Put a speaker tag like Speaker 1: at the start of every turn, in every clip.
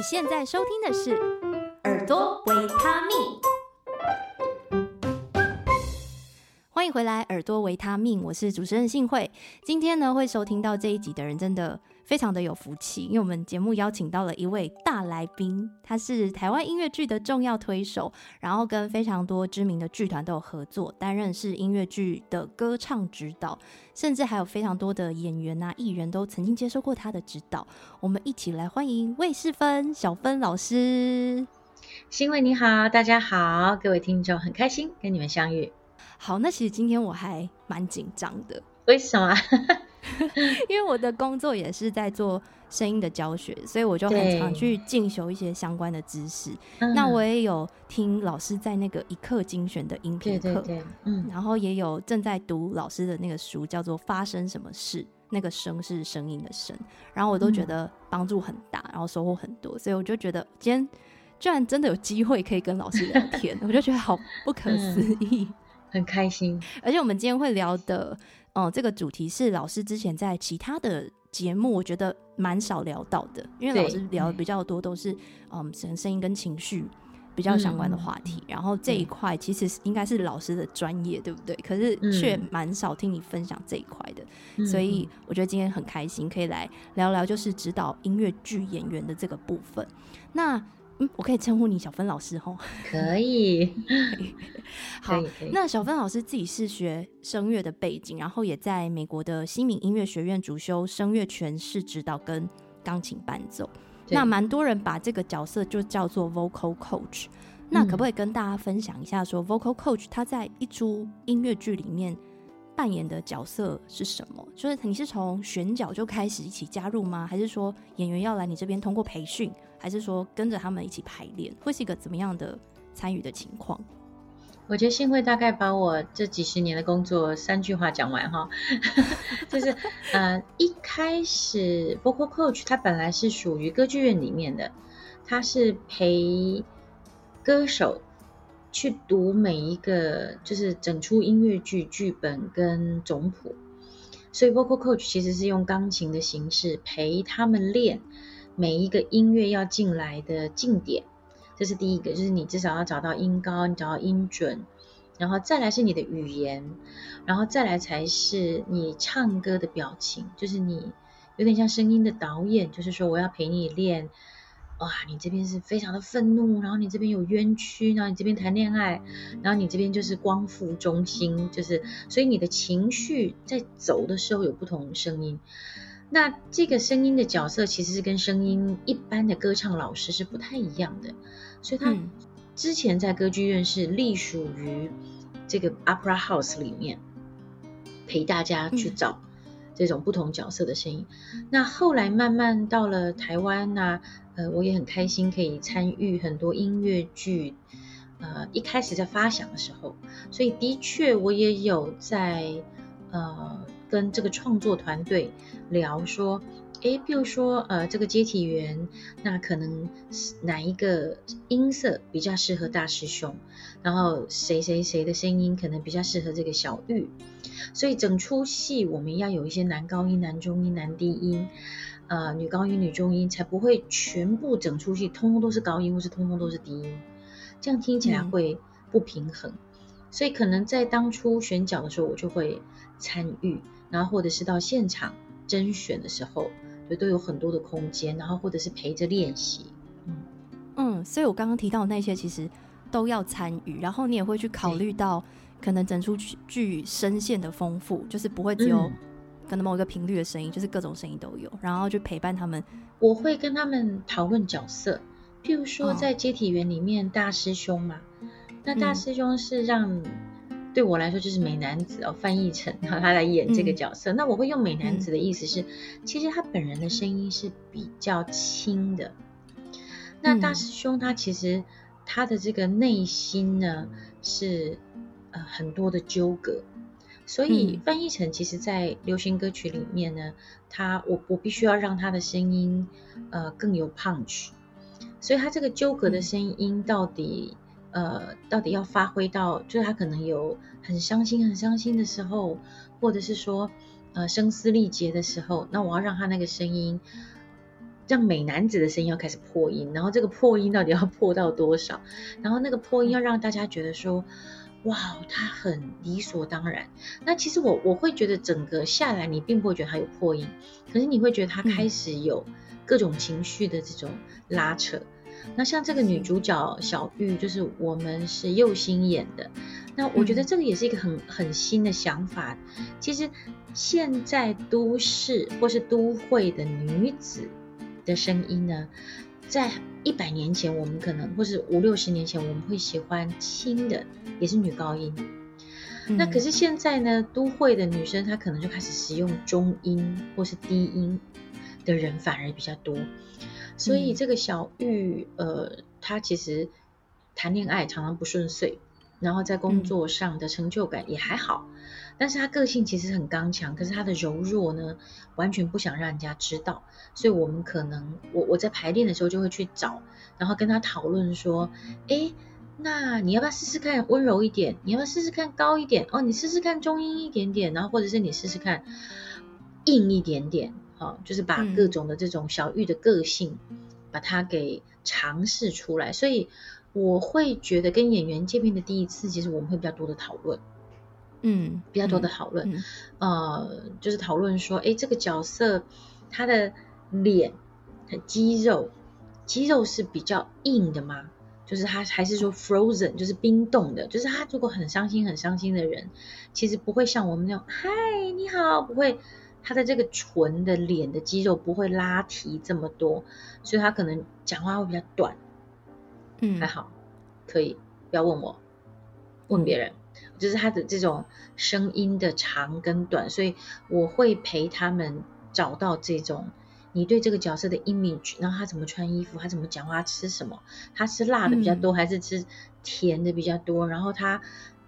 Speaker 1: 你现在收听的是耳朵维他命，回来，耳朵维他命，我是主持人信慧。今天呢，会收听到这一集的人，真的。非常的有福气，因为我们节目邀请到了一位大来宾，他是台湾音乐剧的重要推手，然后跟非常多知名的剧团都有合作，担任是音乐剧的歌唱指导，甚至还有非常多的演员啊、艺人都曾经接受过他的指导。我们一起来欢迎魏世芬小芬老师。
Speaker 2: 信慧你好，大家好，各位听众，很开心跟你们相遇。
Speaker 1: 好，那其实今天我还蛮紧张的，
Speaker 2: 为什么？
Speaker 1: 因为我的工作也是在做声音的教学，所以我就很常去进修一些相关的知识。那。我也有听老师在那个一课精选的音频课，嗯，然后也有正在读老师的那个书，叫做《发生什么事》，那个声是声音的声，然后我都觉得帮助很大，然后收获很多，所以我就觉得今天居然真的有机会可以跟老师聊天，我就觉得好不可思议，
Speaker 2: 很开心。
Speaker 1: 而且我们今天会聊的。哦、嗯，这个主题是老师之前在其他的节目，我觉得蛮少聊到的，因为老师聊的比较多都是嗯声声音跟情绪比较相关的话题，嗯、然后这一块其实应该是老师的专业，对不对？可是却蛮少听你分享这一块的，嗯、所以我觉得今天很开心可以来聊聊，就是指导音乐剧演员的这个部分。那嗯，我可以称呼你小芬老师 吼？
Speaker 2: 可以。
Speaker 1: 好，那小芬老师自己是学声乐的背景，然后也在美国的西敏音乐学院主修声乐诠释指导跟钢琴伴奏。那蛮多人把这个角色就叫做 vocal coach。那可不可以跟大家分享一下说，vocal coach 他在一出音乐剧里面扮演的角色是什么？就是你是从选角就开始一起加入吗？还是说演员要来你这边通过培训？还是说跟着他们一起排练，会是一个怎么样的参与的情况？
Speaker 2: 我觉得幸会大概把我这几十年的工作三句话讲完哈，就是呃，一开始 vocal coach 它本来是属于歌剧院里面的，它是陪歌手去读每一个就是整出音乐剧剧本跟总谱，所以 vocal coach 其实是用钢琴的形式陪他们练。每一个音乐要进来的进点，这是第一个，就是你至少要找到音高，你找到音准，然后再来是你的语言，然后再来才是你唱歌的表情，就是你有点像声音的导演，就是说我要陪你练，哇，你这边是非常的愤怒，然后你这边有冤屈，然后你这边谈恋爱，然后你这边就是光复中心，就是所以你的情绪在走的时候有不同声音。那这个声音的角色其实是跟声音一般的歌唱老师是不太一样的，所以他之前在歌剧院是隶属于这个 opera house 里面陪大家去找这种不同角色的声音。那后来慢慢到了台湾啊，呃，我也很开心可以参与很多音乐剧，呃，一开始在发想的时候，所以的确我也有在呃。跟这个创作团队聊说，诶，比如说，呃，这个接体员，那可能哪一个音色比较适合大师兄，然后谁谁谁的声音可能比较适合这个小玉，所以整出戏我们要有一些男高音、男中音、男低音，呃，女高音、女中音，才不会全部整出戏通通都是高音，或是通通都是低音，这样听起来会不平衡。嗯、所以可能在当初选角的时候，我就会参与。然后或者是到现场甄选的时候，就都有很多的空间，然后或者是陪着练习，嗯
Speaker 1: 嗯，所以我刚刚提到的那些其实都要参与，然后你也会去考虑到可能整出剧声线的丰富，就是不会只有可能某一个频率的声音，嗯、就是各种声音都有，然后去陪伴他们。
Speaker 2: 我会跟他们讨论角色，譬如说在接体员里面大师兄嘛，哦、那大师兄是让。对我来说就是美男子哦，翻译成，他来演这个角色。嗯、那我会用美男子的意思是，嗯、其实他本人的声音是比较轻的。那大师兄他其实他的这个内心呢是呃很多的纠葛，所以翻译成其实在流行歌曲里面呢，他我我必须要让他的声音呃更有 punch，所以他这个纠葛的声音到底。呃，到底要发挥到，就是他可能有很伤心、很伤心的时候，或者是说，呃，声嘶力竭的时候，那我要让他那个声音让美男子的声音要开始破音，然后这个破音到底要 破到多少？然后那个破音要让大家觉得说，哇，他很理所当然。那其实我我会觉得整个下来，你并不会觉得他有破音，可是你会觉得他开始有各种情绪的这种拉扯。那像这个女主角小玉，就是我们是右心演的。那我觉得这个也是一个很很新的想法。其实现在都市或是都会的女子的声音呢，在一百年前我们可能，或是五六十年前我们会喜欢轻的，也是女高音。那可是现在呢，都会的女生她可能就开始使用中音或是低音的人反而比较多。所以这个小玉，呃，她其实谈恋爱常常不顺遂，然后在工作上的成就感也还好，嗯、但是她个性其实很刚强，可是她的柔弱呢，完全不想让人家知道。所以我们可能，我我在排练的时候就会去找，然后跟她讨论说，哎，那你要不要试试看温柔一点？你要不要试试看高一点？哦，你试试看中音一点点，然后或者是你试试看硬一点点。啊，就是把各种的这种小玉的个性，嗯、把它给尝试出来。所以我会觉得跟演员见面的第一次，其实我们会比较多的讨论，嗯，比较多的讨论，嗯、呃，就是讨论说，哎，这个角色他的脸和肌肉，肌肉是比较硬的吗？就是他还是说 frozen，就是冰冻的？就是他如果很伤心、很伤心的人，其实不会像我们那种，嗨，你好，不会。他的这个唇的脸的肌肉不会拉提这么多，所以他可能讲话会比较短。嗯，还好，可以，不要问我，问别人，就是他的这种声音的长跟短，所以我会陪他们找到这种你对这个角色的 image，然后他怎么穿衣服，他怎么讲话，吃什么，他吃辣的比较多还是吃甜的比较多，然后他。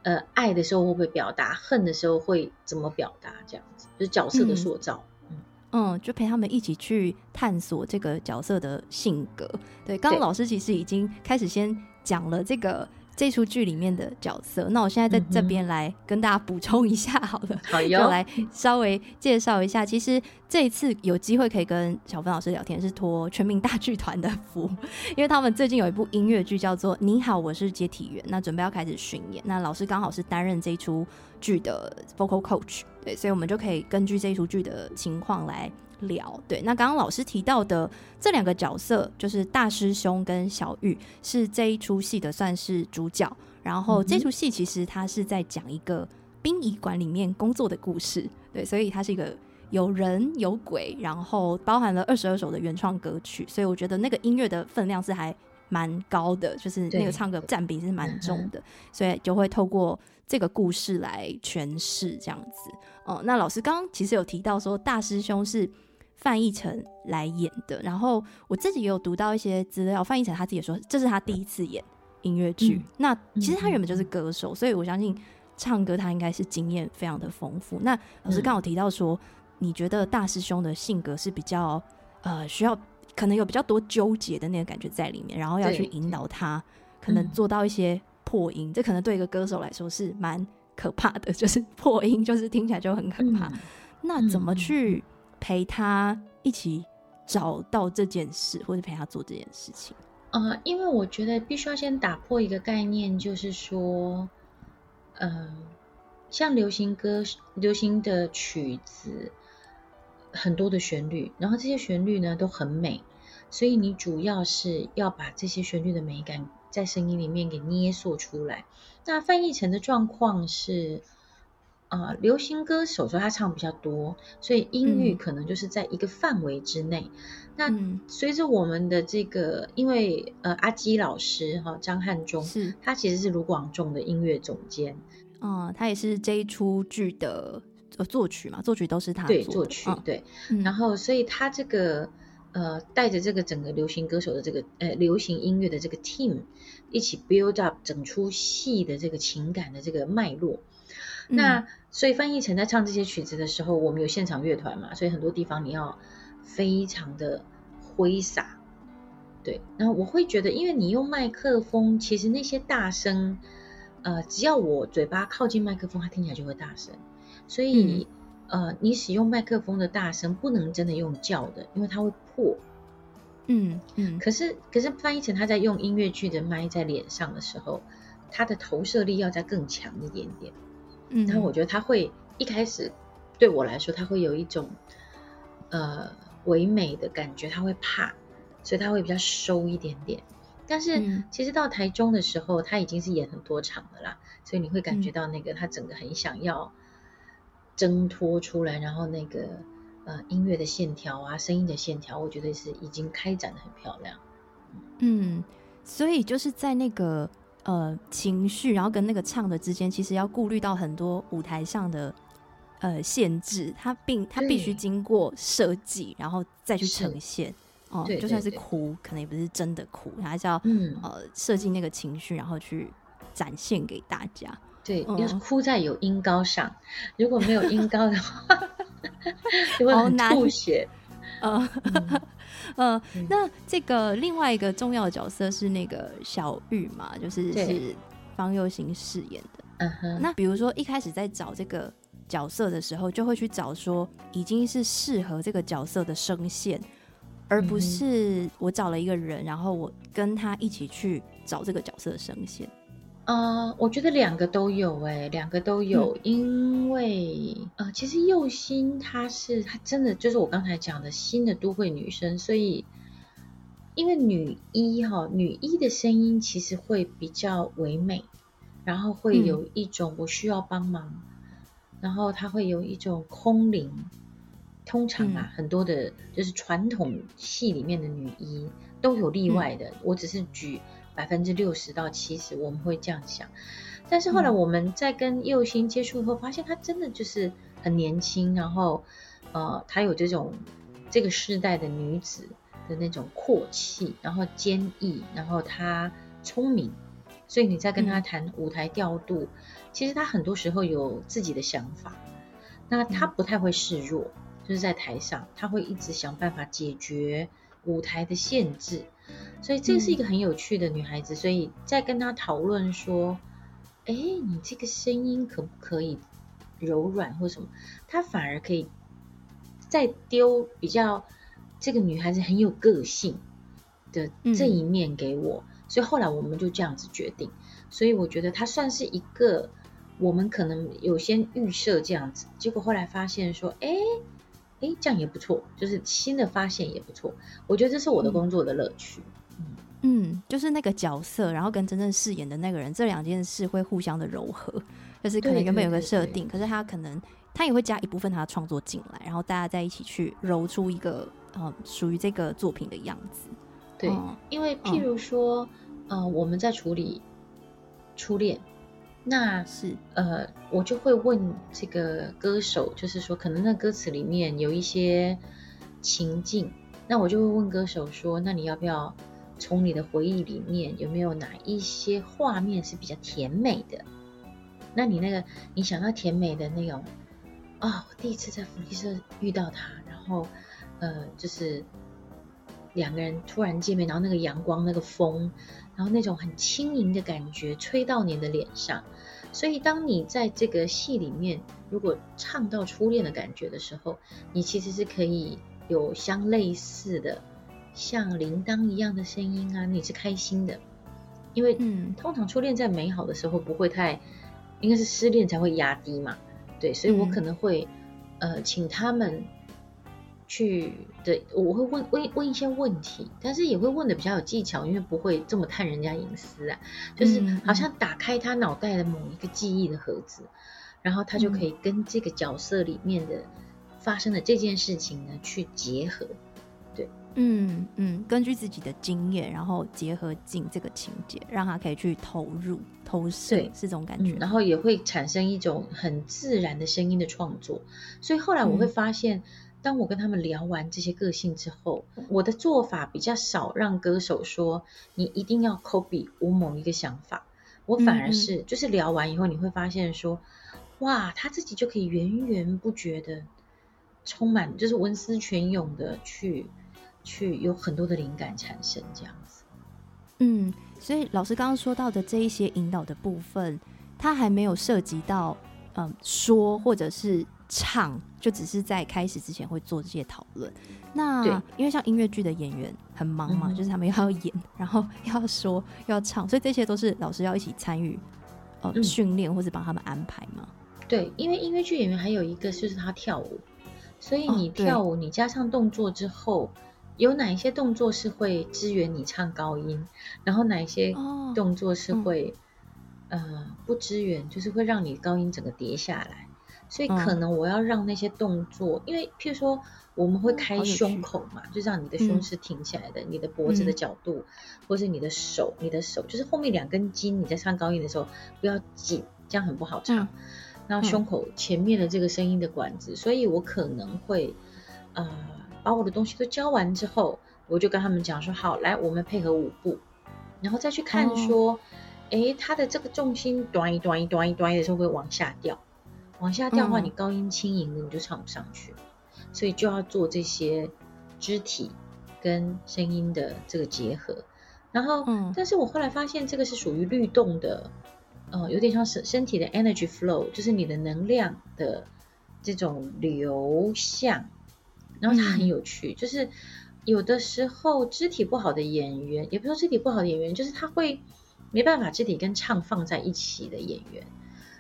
Speaker 2: 呃，爱的时候会不会表达？恨的时候会怎么表达？这样子就是角色的塑造。
Speaker 1: 嗯，嗯，就陪他们一起去探索这个角色的性格。对，刚刚老师其实已经开始先讲了这个。这出剧里面的角色，那我现在在这边来跟大家补充一下好了，就来稍微介绍一下。其实这一次有机会可以跟小芬老师聊天，是托全民大剧团的福，因为他们最近有一部音乐剧叫做《你好，我是接体员》，那准备要开始巡演，那老师刚好是担任这一出剧的 vocal coach，对，所以我们就可以根据这一出剧的情况来。聊对，那刚刚老师提到的这两个角色，就是大师兄跟小玉，是这一出戏的算是主角。然后这出戏其实它是在讲一个殡仪馆里面工作的故事，对，所以它是一个有人有鬼，然后包含了二十二首的原创歌曲，所以我觉得那个音乐的分量是还蛮高的，就是那个唱歌占比是蛮重的，所以就会透过这个故事来诠释这样子。哦、嗯，那老师刚刚其实有提到说大师兄是。范逸臣来演的，然后我自己也有读到一些资料。范逸臣他自己也说，这是他第一次演音乐剧。嗯、那其实他原本就是歌手，嗯、所以我相信唱歌他应该是经验非常的丰富。那老师刚好提到说，嗯、你觉得大师兄的性格是比较呃需要，可能有比较多纠结的那个感觉在里面，然后要去引导他，可能做到一些破音。嗯、这可能对一个歌手来说是蛮可怕的，就是破音，就是听起来就很可怕。嗯、那怎么去？陪他一起找到这件事，或者陪他做这件事情。
Speaker 2: 呃，因为我觉得必须要先打破一个概念，就是说，呃，像流行歌、流行的曲子，很多的旋律，然后这些旋律呢都很美，所以你主要是要把这些旋律的美感在声音里面给捏塑出来。那范逸臣的状况是。啊、呃，流行歌手说他唱比较多，所以音域可能就是在一个范围之内。嗯、那随着我们的这个，因为呃阿基老师哈张汉忠是，他其实是卢广仲的音乐总监，
Speaker 1: 啊、呃，他也是这一出剧的呃作曲嘛，作曲都是他
Speaker 2: 对作曲、哦、对，嗯、然后所以他这个呃带着这个整个流行歌手的这个呃流行音乐的这个 team 一起 build up 整出戏的这个情感的这个脉络。那所以范逸臣在唱这些曲子的时候，我们有现场乐团嘛，所以很多地方你要非常的挥洒，对。然后我会觉得，因为你用麦克风，其实那些大声，呃，只要我嘴巴靠近麦克风，它听起来就会大声。所以，嗯、呃，你使用麦克风的大声，不能真的用叫的，因为它会破。
Speaker 1: 嗯嗯。
Speaker 2: 可是可是范逸臣他在用音乐剧的麦在脸上的时候，他的投射力要再更强一点点。嗯。然后我觉得他会一开始对我来说，他会有一种呃唯美的感觉，他会怕，所以他会比较收一点点。但是其实到台中的时候，他已经是演很多场的啦，所以你会感觉到那个他整个很想要挣脱出来，然后那个呃音乐的线条啊，声音的线条，我觉得是已经开展的很漂亮。
Speaker 1: 嗯，所以就是在那个呃情绪，然后跟那个唱的之间，其实要顾虑到很多舞台上的呃限制，它并它必须经过设计，然后再去呈现。哦，就算是哭，可能也不是真的哭，还是要嗯呃设计那个情绪，然后去展现给大家。
Speaker 2: 对，要哭在有音高上，如果没有音高的话，就会很吐血。
Speaker 1: 嗯嗯，那这个另外一个重要的角色是那个小玉嘛，就是是方佑兴饰演的。嗯哼。那比如说一开始在找这个角色的时候，就会去找说已经是适合这个角色的声线。而不是我找了一个人，然后我跟他一起去找这个角色的声线。
Speaker 2: 呃，我觉得两个都有，哎，两个都有，嗯、因为呃，其实佑心她是她真的就是我刚才讲的新的都会女生，所以因为女一哈，女一的声音其实会比较唯美，然后会有一种我需要帮忙，嗯、然后她会有一种空灵。通常啊，嗯、很多的，就是传统戏里面的女一都有例外的。嗯、我只是举百分之六十到七十，我们会这样想。但是后来我们在跟右星接触后，发现她真的就是很年轻，然后呃，她有这种这个世代的女子的那种阔气，然后坚毅，然后她聪明，所以你在跟她谈舞台调度，嗯、其实她很多时候有自己的想法，那她不太会示弱。嗯就是在台上，他会一直想办法解决舞台的限制，所以这是一个很有趣的女孩子。所以在跟她讨论说：“哎，你这个声音可不可以柔软或什么？”她反而可以再丢比较这个女孩子很有个性的这一面给我。所以后来我们就这样子决定。所以我觉得她算是一个我们可能有先预设这样子，结果后来发现说：“哎。”哎，这样也不错，就是新的发现也不错。我觉得这是我的工作的乐趣。
Speaker 1: 嗯，嗯，就是那个角色，然后跟真正饰演的那个人，这两件事会互相的柔合。就是可能原本有个设定，可是他可能他也会加一部分他的创作进来，然后大家在一起去揉出一个呃属于这个作品的样子。
Speaker 2: 对，嗯、因为譬如说，嗯、呃，我们在处理初恋。那是呃，我就会问这个歌手，就是说，可能那歌词里面有一些情境，那我就会问歌手说，那你要不要从你的回忆里面有没有哪一些画面是比较甜美的？那你那个你想到甜美的那种啊、哦，我第一次在福利社遇到他，然后呃，就是两个人突然见面，然后那个阳光，那个风。然后那种很轻盈的感觉吹到你的脸上，所以当你在这个戏里面，如果唱到初恋的感觉的时候，你其实是可以有相类似的，像铃铛一样的声音啊，你是开心的，因为嗯，通常初恋在美好的时候不会太，应该是失恋才会压低嘛，对，所以我可能会、嗯、呃请他们。去对，我会问问问一些问题，但是也会问的比较有技巧，因为不会这么探人家隐私啊。就是好像打开他脑袋的某一个记忆的盒子，嗯、然后他就可以跟这个角色里面的发生的这件事情呢去结合。对，
Speaker 1: 嗯嗯，根据自己的经验，然后结合进这个情节，让他可以去投入投射，对是这种感觉、嗯。
Speaker 2: 然后也会产生一种很自然的声音的创作。所以后来我会发现。嗯当我跟他们聊完这些个性之后，我的做法比较少让歌手说你一定要 copy 我某一个想法，我反而是、嗯、就是聊完以后你会发现说，哇，他自己就可以源源不绝的充满，就是文思泉涌的去去有很多的灵感产生这样子。
Speaker 1: 嗯，所以老师刚刚说到的这一些引导的部分，他还没有涉及到嗯说或者是唱，就只是在开始之前会做这些讨论。那
Speaker 2: 对。
Speaker 1: 因为像音乐剧的演员很忙嘛，嗯、就是他们又要演，然后要说又要唱，所以这些都是老师要一起参与呃训练或者帮他们安排嘛。
Speaker 2: 对，因为音乐剧演员还有一个就是他跳舞，所以你跳舞，哦、你加上动作之后，有哪一些动作是会支援你唱高音，然后哪一些动作是会、呃不支援，就是会让你高音整个跌下来。所以可能我要让那些动作，嗯、因为譬如说我们会开胸口嘛，就让你的胸是挺起来的，嗯、你的脖子的角度，嗯、或是你的手，你的手就是后面两根筋，你在唱高音的时候不要紧，这样很不好唱。嗯、然后胸口前面的这个声音的管子，嗯、所以我可能会呃把我的东西都教完之后，我就跟他们讲说好，来我们配合舞步，然后再去看说，哎、哦，他的这个重心端一端一端一端的时候会往下掉。往下掉的话，你高音轻盈的你就唱不上去，嗯、所以就要做这些肢体跟声音的这个结合。然后，嗯、但是我后来发现这个是属于律动的，呃，有点像身身体的 energy flow，就是你的能量的这种流向。然后它很有趣，嗯、就是有的时候肢体不好的演员，也不说肢体不好的演员，就是他会没办法肢体跟唱放在一起的演员，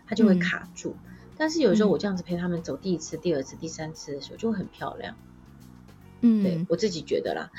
Speaker 2: 他就会卡住。嗯但是有时候我这样子陪他们走第一次、嗯、第二次、第三次的时候，就会很漂亮。嗯，对我自己觉得啦。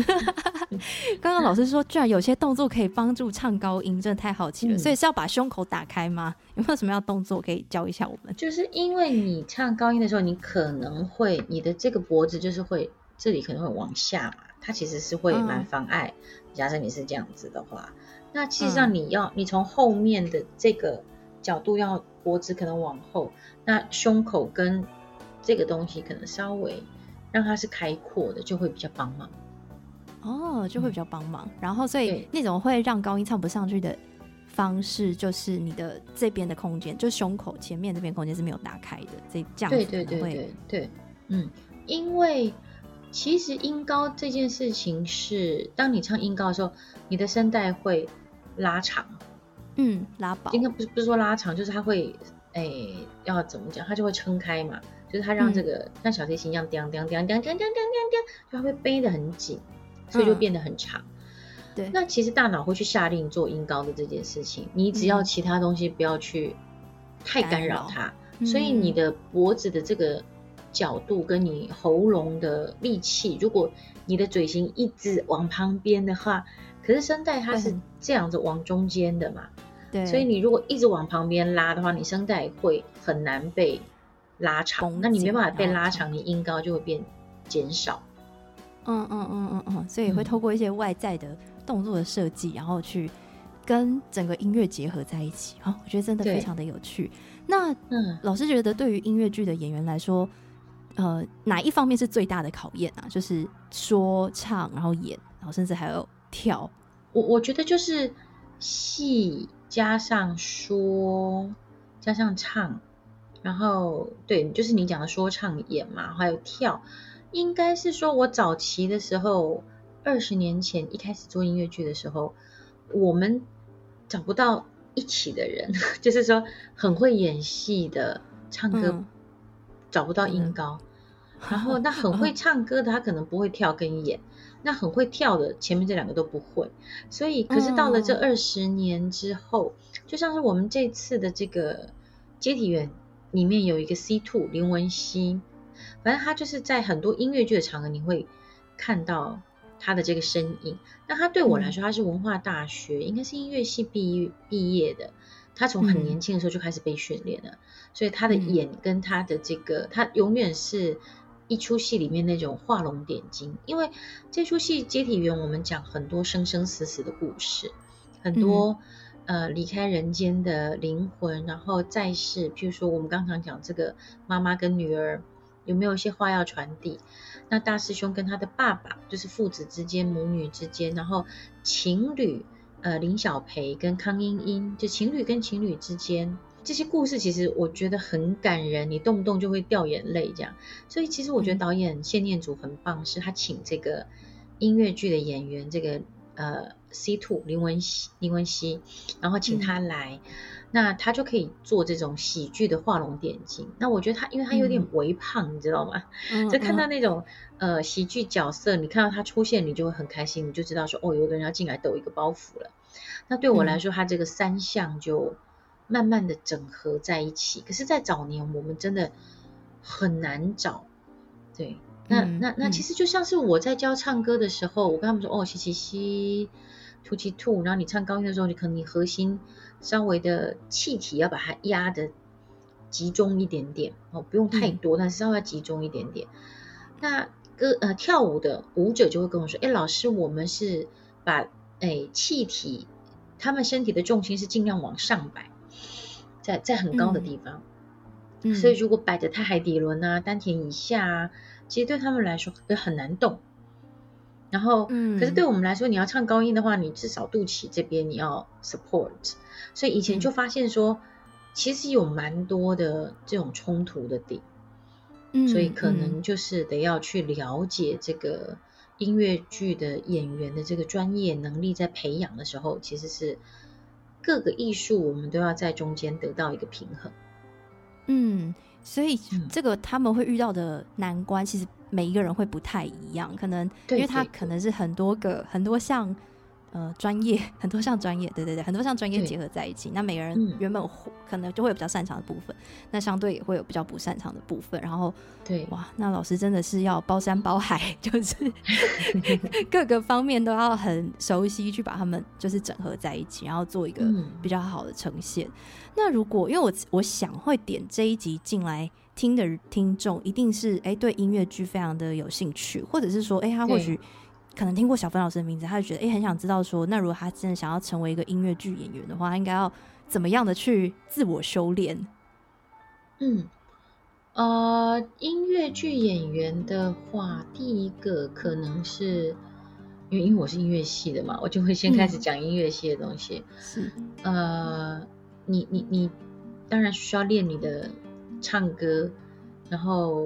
Speaker 1: 刚刚老师说，居然有些动作可以帮助唱高音，真的太好奇了。嗯、所以是要把胸口打开吗？有没有什么样的动作可以教一下我们？
Speaker 2: 就是因为你唱高音的时候，你可能会你的这个脖子就是会这里可能会往下嘛，它其实是会蛮妨碍。嗯、假设你是这样子的话，那其实上你要、嗯、你从后面的这个角度要。脖子可能往后，那胸口跟这个东西可能稍微让它是开阔的，就会比较帮忙。
Speaker 1: 哦，就会比较帮忙。嗯、然后，所以那种会让高音唱不上去的方式，就是你的这边的空间，就胸口前面这边空间是没有打开的。这这样子
Speaker 2: 对对对对，嗯，因为其实音高这件事情是，当你唱音高的时候，你的声带会拉长。
Speaker 1: 嗯，拉薄
Speaker 2: 应该不是不是说拉长，就是它会，哎、欸，要怎么讲？它就会撑开嘛，就是它让这个、嗯、像小提琴一样，叮叮叮叮叮叮叮叮叮，就它会背得很紧，所以就变得很长。嗯、对，那其实大脑会去下令做音高的这件事情，你只要其他东西不要去太干扰它，嗯、所以你的脖子的这个角度跟你喉咙的力气，如果你的嘴型一直往旁边的话，可是声带它是这样子往中间的嘛。对所以你如果一直往旁边拉的话，你声带会很难被拉长，那你没办法被拉长，你音高就会变减少。
Speaker 1: 嗯嗯嗯嗯嗯，所以会透过一些外在的动作的设计，嗯、然后去跟整个音乐结合在一起。好、哦，我觉得真的非常的有趣。那嗯，老师觉得对于音乐剧的演员来说，呃，哪一方面是最大的考验啊？就是说唱，然后演，然后甚至还有跳。
Speaker 2: 我我觉得就是戏。加上说，加上唱，然后对，就是你讲的说唱演嘛，还有跳，应该是说我早期的时候，二十年前一开始做音乐剧的时候，我们找不到一起的人，就是说很会演戏的唱歌，嗯、找不到音高，嗯、然后那很会 唱歌的他可能不会跳跟演。那很会跳的，前面这两个都不会，所以可是到了这二十年之后，嗯、就像是我们这次的这个接体员里面有一个 C two 林文熙，反正他就是在很多音乐剧的场合你会看到他的这个身影。那他对我来说，他是文化大学、嗯、应该是音乐系毕业毕业的，他从很年轻的时候就开始被训练了，嗯、所以他的眼跟他的这个，他永远是。一出戏里面那种画龙点睛，因为这出戏接体员，我们讲很多生生死死的故事，很多、嗯、呃离开人间的灵魂，然后再世，譬如说我们刚刚讲这个妈妈跟女儿有没有一些话要传递？那大师兄跟他的爸爸，就是父子之间、母女之间，然后情侣，呃林小培跟康英英，就情侣跟情侣之间。这些故事其实我觉得很感人，你动不动就会掉眼泪这样。所以其实我觉得导演谢念祖很棒，是他请这个音乐剧的演员，这个呃 C Two 林文熙林文熙，然后请他来，嗯、那他就可以做这种喜剧的画龙点睛。那我觉得他，因为他有点微胖，嗯、你知道吗？嗯、就看到那种、嗯、呃喜剧角色，你看到他出现，你就会很开心，你就知道说哦，有个人要进来抖一个包袱了。那对我来说，他这个三项就慢慢的整合在一起。可是，在早年我们真的很难找，对。那那那其实就像是我在教唱歌的时候，我跟他们说哦，吸气吸，吐气吐，然后你唱高音的时候，你可能你核心稍微的气体要把它压的集中一点点哦，不用太多，但是稍微要集中一点点。那歌呃跳舞的舞者就会跟我说，哎，老师，我们是把哎气体，他们身体的重心是尽量往上摆，在在很高的地方，嗯，所以如果摆得太海底轮啊，丹田以下啊。其实对他们来说也很难动，然后，嗯，可是对我们来说，你要唱高音的话，你至少肚脐这边你要 support，所以以前就发现说，嗯、其实有蛮多的这种冲突的点，嗯，所以可能就是得要去了解这个音乐剧的演员的这个专业能力，在培养的时候，其实是各个艺术我们都要在中间得到一个平衡，
Speaker 1: 嗯。所以这个他们会遇到的难关，其实每一个人会不太一样，可能因为他可能是很多个很多项。呃，专业很多项专业，对对对，很多项专业结合在一起。那每个人原本可能就会有比较擅长的部分，嗯、那相对也会有比较不擅长的部分。然后，
Speaker 2: 对，
Speaker 1: 哇，那老师真的是要包山包海，就是 各个方面都要很熟悉，去把他们就是整合在一起，然后做一个比较好的呈现。嗯、那如果因为我我想会点这一集进来听的听众，一定是哎对音乐剧非常的有兴趣，或者是说哎他或许。可能听过小芬老师的名字，他就觉得哎、欸，很想知道说，那如果他真的想要成为一个音乐剧演员的话，他应该要怎么样的去自我修炼？
Speaker 2: 嗯，呃，音乐剧演员的话，第一个可能是因为因为我是音乐系的嘛，我就会先开始讲音乐系的东西。
Speaker 1: 嗯、是，
Speaker 2: 呃，你你你当然需要练你的唱歌，然后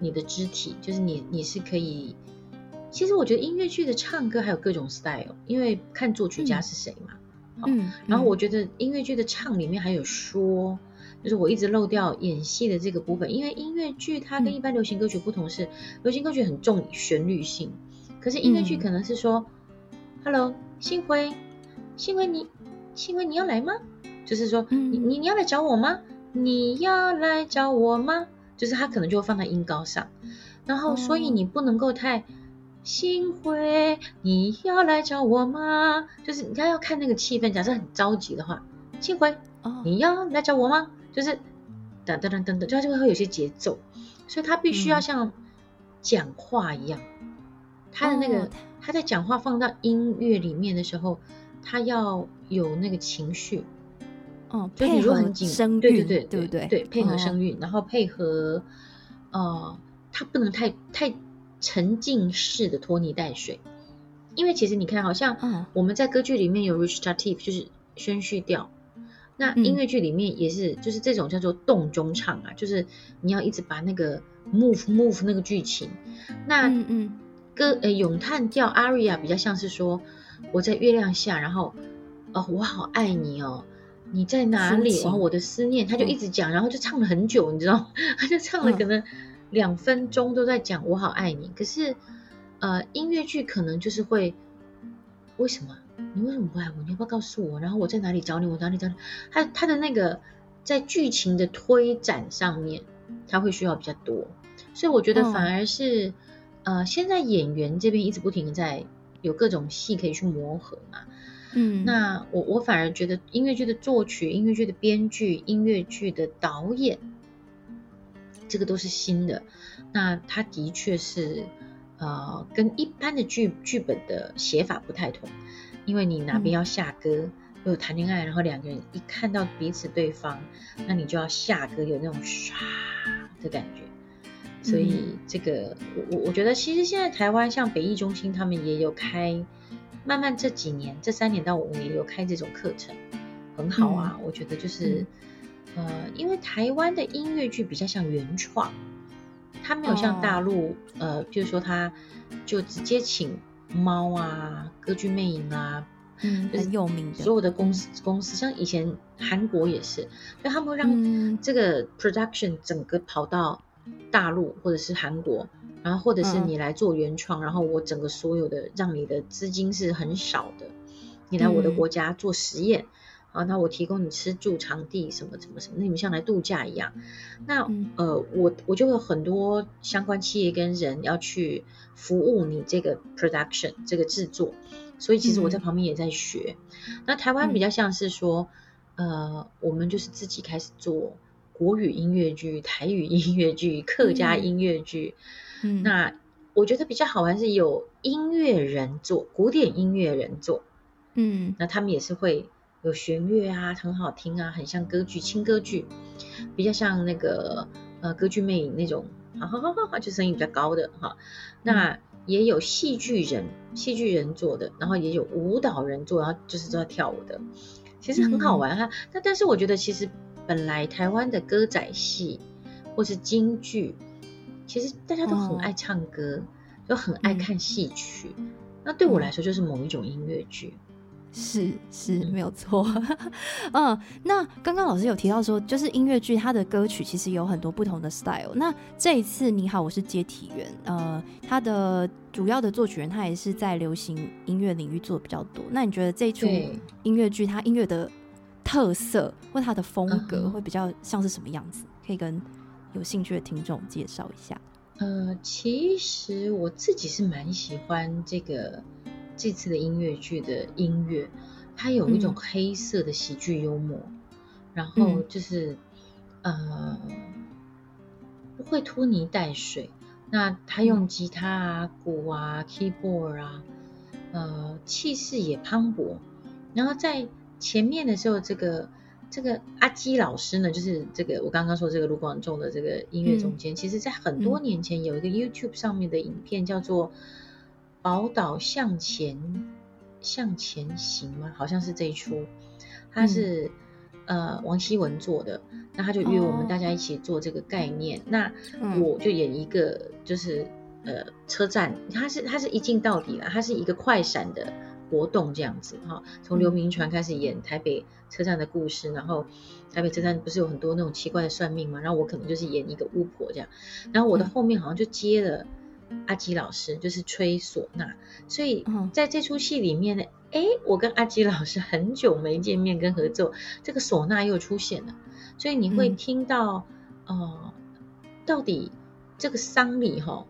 Speaker 2: 你的肢体，就是你你是可以。其实我觉得音乐剧的唱歌还有各种 style，因为看作曲家是谁嘛。嗯。然后我觉得音乐剧的唱里面还有说，就是我一直漏掉演戏的这个部分，因为音乐剧它跟一般流行歌曲不同是，流行歌曲很重旋律性，可是音乐剧可能是说、嗯、，Hello，幸辉，幸辉你，幸辉你要来吗？就是说，你你你要来找我吗？你要来找我吗？就是它可能就会放在音高上，然后所以你不能够太。幸会，你要来找我吗？就是你看要看那个气氛，假设很着急的话，幸会，你要来找我吗？就是等等等等等，就它就会会有些节奏，所以他必须要像讲话一样，他的那个他在讲话放到音乐里面的时候，他要有那个情绪，
Speaker 1: 哦，配合声韵，
Speaker 2: 对对对
Speaker 1: 对不对？
Speaker 2: 对，配合声韵，然后配合，呃，他不能太太。沉浸式的拖泥带水，因为其实你看，好像我们在歌剧里面有 recitative，就是宣叙调，那音乐剧里面也是，就是这种叫做动中唱啊，就是你要一直把那个 move move 那个剧情。那嗯嗯，歌呃咏叹调 aria 比较像是说我在月亮下，然后哦我好爱你哦，你在哪里？然后我的思念，他就一直讲，然后就唱了很久，你知道，他就唱了可能。两分钟都在讲我好爱你，可是，呃，音乐剧可能就是会，为什么？你为什么不爱我？你要不要告诉我？然后我在哪里找你？我哪里找你？他他的那个在剧情的推展上面，他会需要比较多，所以我觉得反而是，哦、呃，现在演员这边一直不停的在有各种戏可以去磨合嘛，嗯，那我我反而觉得音乐剧的作曲、音乐剧的编剧、音乐剧的导演。这个都是新的，那它的确是，呃，跟一般的剧剧本的写法不太同，因为你哪边要下歌，嗯、有谈恋爱，然后两个人一看到彼此对方，那你就要下歌，有那种唰的感觉，所以这个我我觉得其实现在台湾像北艺中心他们也有开，慢慢这几年这三年到五年有开这种课程，很好啊，嗯、我觉得就是。嗯呃，因为台湾的音乐剧比较像原创，它没有像大陆，oh. 呃，就是说它就直接请猫啊、歌剧魅影啊，
Speaker 1: 嗯，很有名的
Speaker 2: 所有的公司公司，像以前韩国也是，所以他们会让这个 production 整个跑到大陆或者是韩国，然后或者是你来做原创，然后我整个所有的让你的资金是很少的，你来我的国家做实验。啊，那我提供你吃住场地什么什么什么，那你们像来度假一样。那呃，我我就有很多相关企业跟人要去服务你这个 production 这个制作，所以其实我在旁边也在学。嗯、那台湾比较像是说，呃，我们就是自己开始做国语音乐剧、台语音乐剧、客家音乐剧。嗯，那我觉得比较好玩是有音乐人做，古典音乐人做。嗯，那他们也是会。有弦乐啊，很好听啊，很像歌剧，轻歌剧，比较像那个呃歌剧魅影那种，哈哈哈哈，就声音比较高的哈。那也有戏剧人，戏剧人做的，然后也有舞蹈人做，然后就是都在跳舞的，其实很好玩哈。那、嗯、但是我觉得其实本来台湾的歌仔戏或是京剧，其实大家都很爱唱歌，哦、就很爱看戏曲、嗯。那对我来说就是某一种音乐剧。
Speaker 1: 是是没有错，嗯，那刚刚老师有提到说，就是音乐剧它的歌曲其实有很多不同的 style。那这一次你好，我是接体员，呃，它的主要的作曲人他也是在流行音乐领域做的比较多。那你觉得这一出音乐剧它音乐的特色或它的风格会比较像是什么样子？可以跟有兴趣的听众介绍一下。
Speaker 2: 呃，其实我自己是蛮喜欢这个。这次的音乐剧的音乐，它有一种黑色的喜剧幽默，嗯、然后就是、嗯、呃不会拖泥带水。那他用吉他啊、鼓啊、keyboard 啊，呃气势也磅礴。然后在前面的时候，这个这个阿基老师呢，就是这个我刚刚说这个卢广仲的这个音乐总监、嗯，其实在很多年前有一个 YouTube 上面的影片叫做。宝岛向前，向前行吗？好像是这一出，他是、嗯、呃王希文做的，那他就约我们大家一起做这个概念。哦、那我就演一个，就是呃车站，他是他是一镜到底了，他是一个快闪的活动这样子哈。从刘铭传开始演台北车站的故事，然后台北车站不是有很多那种奇怪的算命吗？然后我可能就是演一个巫婆这样，然后我的后面好像就接了。阿吉老师就是吹唢呐，所以在这出戏里面呢，哎，我跟阿吉老师很久没见面跟合作，这个唢呐又出现了，所以你会听到，嗯、呃，到底这个丧礼哈，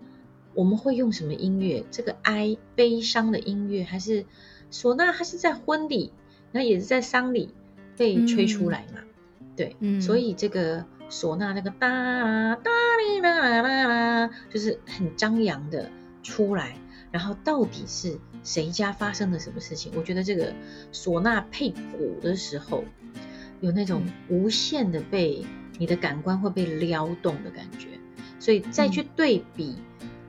Speaker 2: 我们会用什么音乐？这个哀悲伤的音乐，还是唢呐？它是在婚礼，那也是在丧礼被吹出来嘛？嗯、对、嗯，所以这个。唢呐那个哒哒哩啦啦啦，就是很张扬的出来，然后到底是谁家发生了什么事情？我觉得这个唢呐配鼓的时候，有那种无限的被你的感官会被撩动的感觉，所以再去对比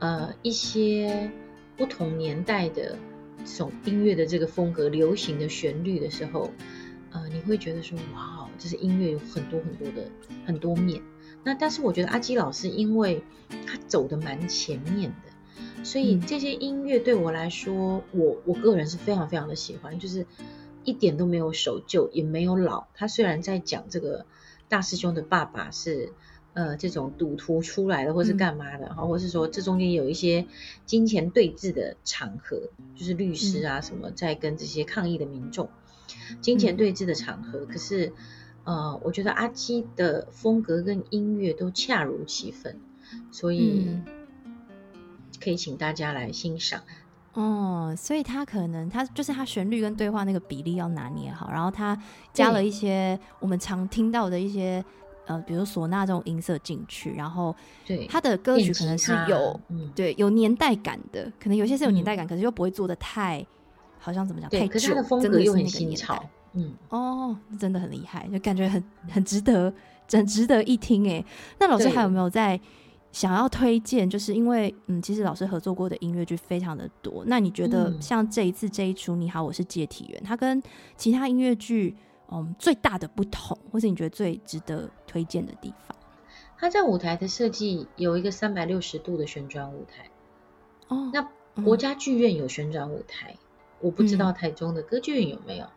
Speaker 2: 呃一些不同年代的这种音乐的这个风格、流行的旋律的时候。呃，你会觉得说，哇哦，就是音乐有很多很多的很多面。那但是我觉得阿基老师，因为他走的蛮前面的，所以这些音乐对我来说，嗯、我我个人是非常非常的喜欢，就是一点都没有守旧，也没有老。他虽然在讲这个大师兄的爸爸是呃这种赌徒出来的，或是干嘛的，哈、嗯，或是说这中间有一些金钱对峙的场合，就是律师啊什么在跟这些抗议的民众。金钱对峙的场合，嗯、可是，呃，我觉得阿基的风格跟音乐都恰如其分，所以可以请大家来欣赏。
Speaker 1: 哦，所以他可能他就是他旋律跟对话那个比例要拿捏好，然后他加了一些我们常听到的一些呃，比如唢呐这种音色进去，然后对他的歌曲可能是有、嗯、对有年代感的，可能有些是有年代感，嗯、可是又不会做的太。好像怎么讲？太可是他的风格又很新潮，嗯，哦，真的很厉害，就感觉很 很值得，很值得一听哎。那老师还有没有在想要推荐？就是因为嗯，其实老师合作过的音乐剧非常的多。那你觉得像这一次这一出《你好，我是接体员》，它跟其他音乐剧嗯最大的不同，或是你觉得最值得推荐的地方？
Speaker 2: 它在舞台的设计有一个三百六十度的旋转舞台哦，那。国家剧院有旋转舞台，嗯、我不知道台中的歌剧院有没有，嗯、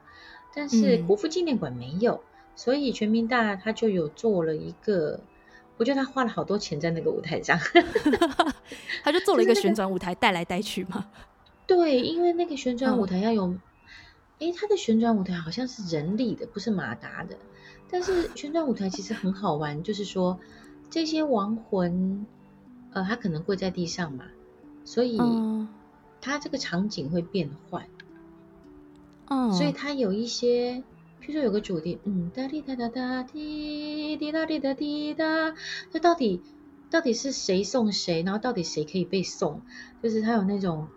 Speaker 2: 但是国父纪念馆没有，所以全民大他就有做了一个，我觉得他花了好多钱在那个舞台上
Speaker 1: 他就做了一个旋转舞台带来带去嘛。
Speaker 2: 对，因为那个旋转舞台要有，哎、嗯，它的旋转舞台好像是人力的，不是马达的。但是旋转舞台其实很好玩，就是说这些亡魂，呃，他可能跪在地上嘛，所以他这个场景会变换。嗯，所以它有一些，譬如说有个主题，嗯，哒滴哒哒哒滴滴答滴答滴答，这到底到底是谁送谁？然后到底谁可以被送？就是它有那种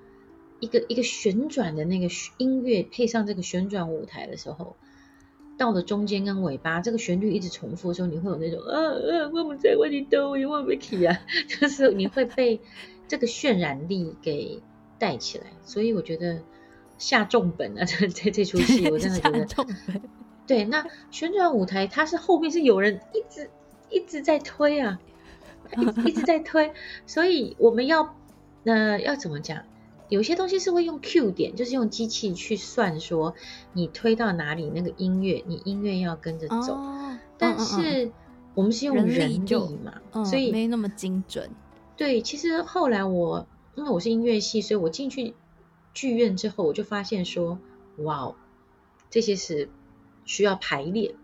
Speaker 2: 一个一个旋转的那个音乐，配上这个旋转舞台的时候。到了中间跟尾巴，这个旋律一直重复的时候，你会有那种啊啊，我们在外面兜，我们没起啊，就是你会被这个渲染力给带起来。所以我觉得下重本啊，这这这出戏 我真的觉得，对。那旋转舞台它是后面是有人一直一直在推啊，一 一直在推，所以我们要呃要怎么讲？有些东西是会用 Q 点，就是用机器去算，说你推到哪里，那个音乐，你音乐要跟着走。哦、但是我们是用人力嘛，
Speaker 1: 嗯、
Speaker 2: 所以
Speaker 1: 没那么精准。
Speaker 2: 对，其实后来我因为我是音乐系，所以我进去剧院之后，我就发现说，哇哦，这些是需要排练，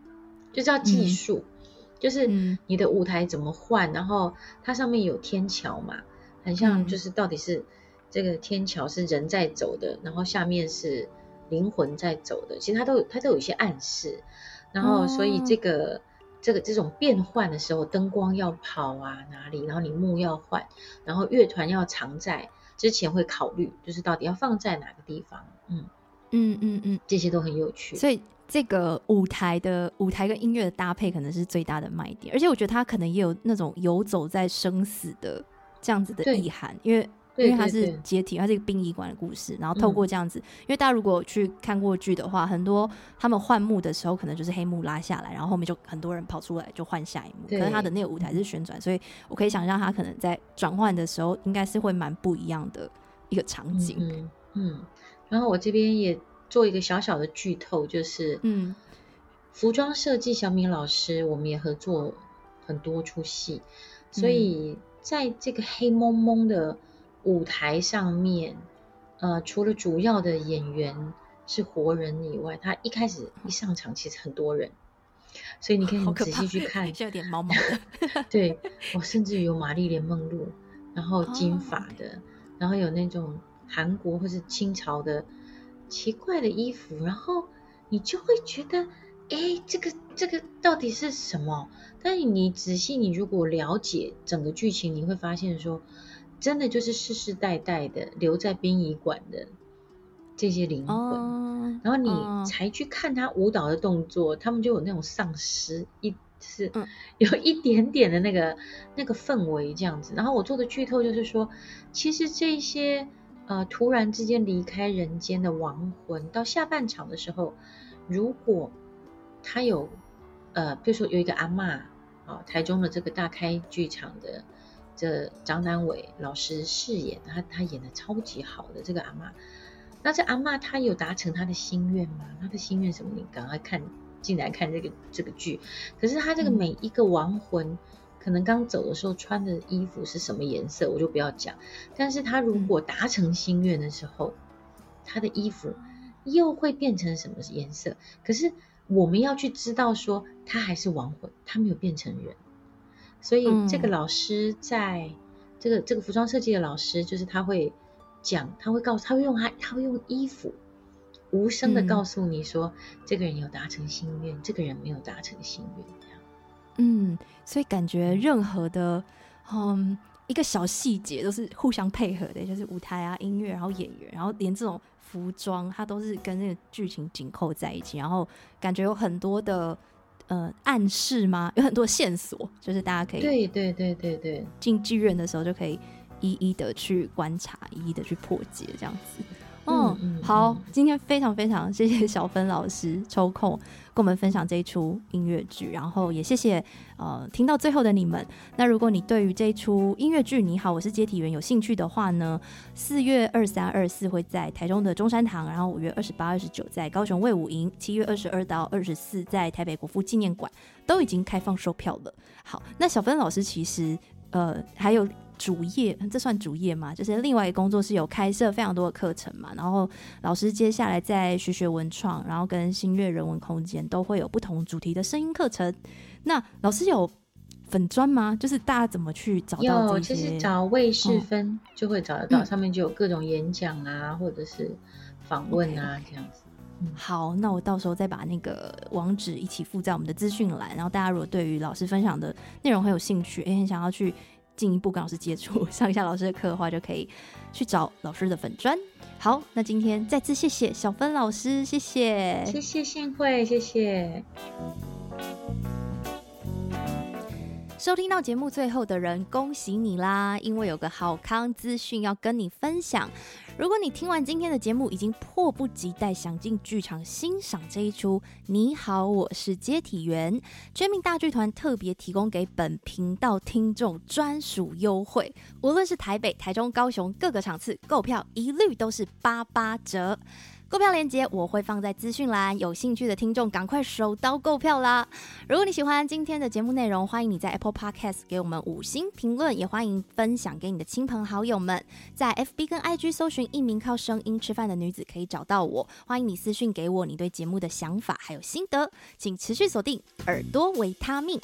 Speaker 2: 就叫技术，嗯、就是你的舞台怎么换，然后它上面有天桥嘛，很像就是到底是。这个天桥是人在走的，然后下面是灵魂在走的。其实它都有它都有一些暗示，然后所以这个、哦、这个这种变换的时候，灯光要跑啊哪里，然后你幕要换，然后乐团要藏在之前会考虑，就是到底要放在哪个地方。嗯嗯嗯嗯，这些都很有趣。
Speaker 1: 所以这个舞台的舞台跟音乐的搭配可能是最大的卖点，而且我觉得它可能也有那种游走在生死的这样子的意涵，因为。因为它是解体，它是一个殡仪馆的故事。然后透过这样子，嗯、因为大家如果去看过剧的话，很多他们换幕的时候，可能就是黑幕拉下来，然后后面就很多人跑出来就换下一幕。可是他的那个舞台是旋转，所以我可以想象他可能在转换的时候，应该是会蛮不一样的一个场景。
Speaker 2: 嗯，嗯，然后我这边也做一个小小的剧透，就是嗯，服装设计小敏老师，我们也合作很多出戏，所以在这个黑蒙蒙的。舞台上面，呃，除了主要的演员是活人以外，他一开始一上场其实很多人，所以你可以仔细去看，
Speaker 1: 有点毛毛的。
Speaker 2: 对，我甚至有玛丽莲梦露，然后金发的，然后有那种韩国或是清朝的奇怪的衣服，然后你就会觉得，哎，这个这个到底是什么？但你仔细，你如果了解整个剧情，你会发现说。真的就是世世代代的留在殡仪馆的这些灵魂，oh, 然后你才去看他舞蹈的动作，oh. 他们就有那种丧尸，一是 有一点点的那个、嗯、那个氛围这样子。然后我做的剧透就是说，其实这些呃突然之间离开人间的亡魂，到下半场的时候，如果他有呃，比如说有一个阿嬷啊、哦，台中的这个大开剧场的。这张丹伟老师饰演他，他演的超级好的这个阿嬷。那这阿嬷她有达成她的心愿吗？她的心愿什么？你赶快看进来看这个这个剧。可是他这个每一个亡魂，嗯、可能刚走的时候穿的衣服是什么颜色，我就不要讲。但是他如果达成心愿的时候，他的衣服又会变成什么颜色？可是我们要去知道说，他还是亡魂，他没有变成人。所以这个老师在这个这个服装设计的老师，就是他会讲，他会告诉，他会用他他会用衣服无声的告诉你说，这个人有达成心愿，这个人没有达成心愿，这样。
Speaker 1: 嗯，所以感觉任何的嗯一个小细节都是互相配合的，就是舞台啊、音乐，然后演员，然后连这种服装，它都是跟那个剧情紧扣在一起，然后感觉有很多的。呃，暗示吗？有很多线索，就是大家可以
Speaker 2: 对对对对对进
Speaker 1: 剧院的时候就可以一一的去观察，一一的去破解，这样子。嗯嗯，好，今天非常非常谢谢小芬老师抽空跟我们分享这一出音乐剧，然后也谢谢呃听到最后的你们。那如果你对于这一出音乐剧《你好，我是接体员》有兴趣的话呢，四月二三、二四会在台中的中山堂，然后五月二十八、二十九在高雄卫武营，七月二十二到二十四在台北国父纪念馆都已经开放售票了。好，那小芬老师其实呃还有。主业，这算主业吗？就是另外一个工作是有开设非常多的课程嘛，然后老师接下来在学学文创，然后跟新月人文空间都会有不同主题的声音课程。那老师有粉砖吗？就是大家怎么去找到这些？
Speaker 2: 有，其实找魏世芬就会找得到，哦、上面就有各种演讲啊，或者是访问啊 okay, 这样子。嗯、
Speaker 1: 好，那我到时候再把那个网址一起附在我们的资讯栏，然后大家如果对于老师分享的内容很有兴趣，也很想要去。进一步跟老师接触，上一下老师的课的话，就可以去找老师的粉砖。好，那今天再次谢谢小芬老师，谢谢，
Speaker 2: 谢谢幸会，谢谢。
Speaker 1: 收听到节目最后的人，恭喜你啦！因为有个好康资讯要跟你分享。如果你听完今天的节目，已经迫不及待想进剧场欣赏这一出《你好，我是接体员》，全民大剧团特别提供给本频道听众专属优惠，无论是台北、台中、高雄各个场次购票，一律都是八八折。购票链接我会放在资讯栏，有兴趣的听众赶快手刀购票啦！如果你喜欢今天的节目内容，欢迎你在 Apple Podcast 给我们五星评论，也欢迎分享给你的亲朋好友们。在 FB 跟 IG 搜寻一名靠声音吃饭的女子，可以找到我。欢迎你私讯给我你对节目的想法还有心得，请持续锁定耳朵维他命。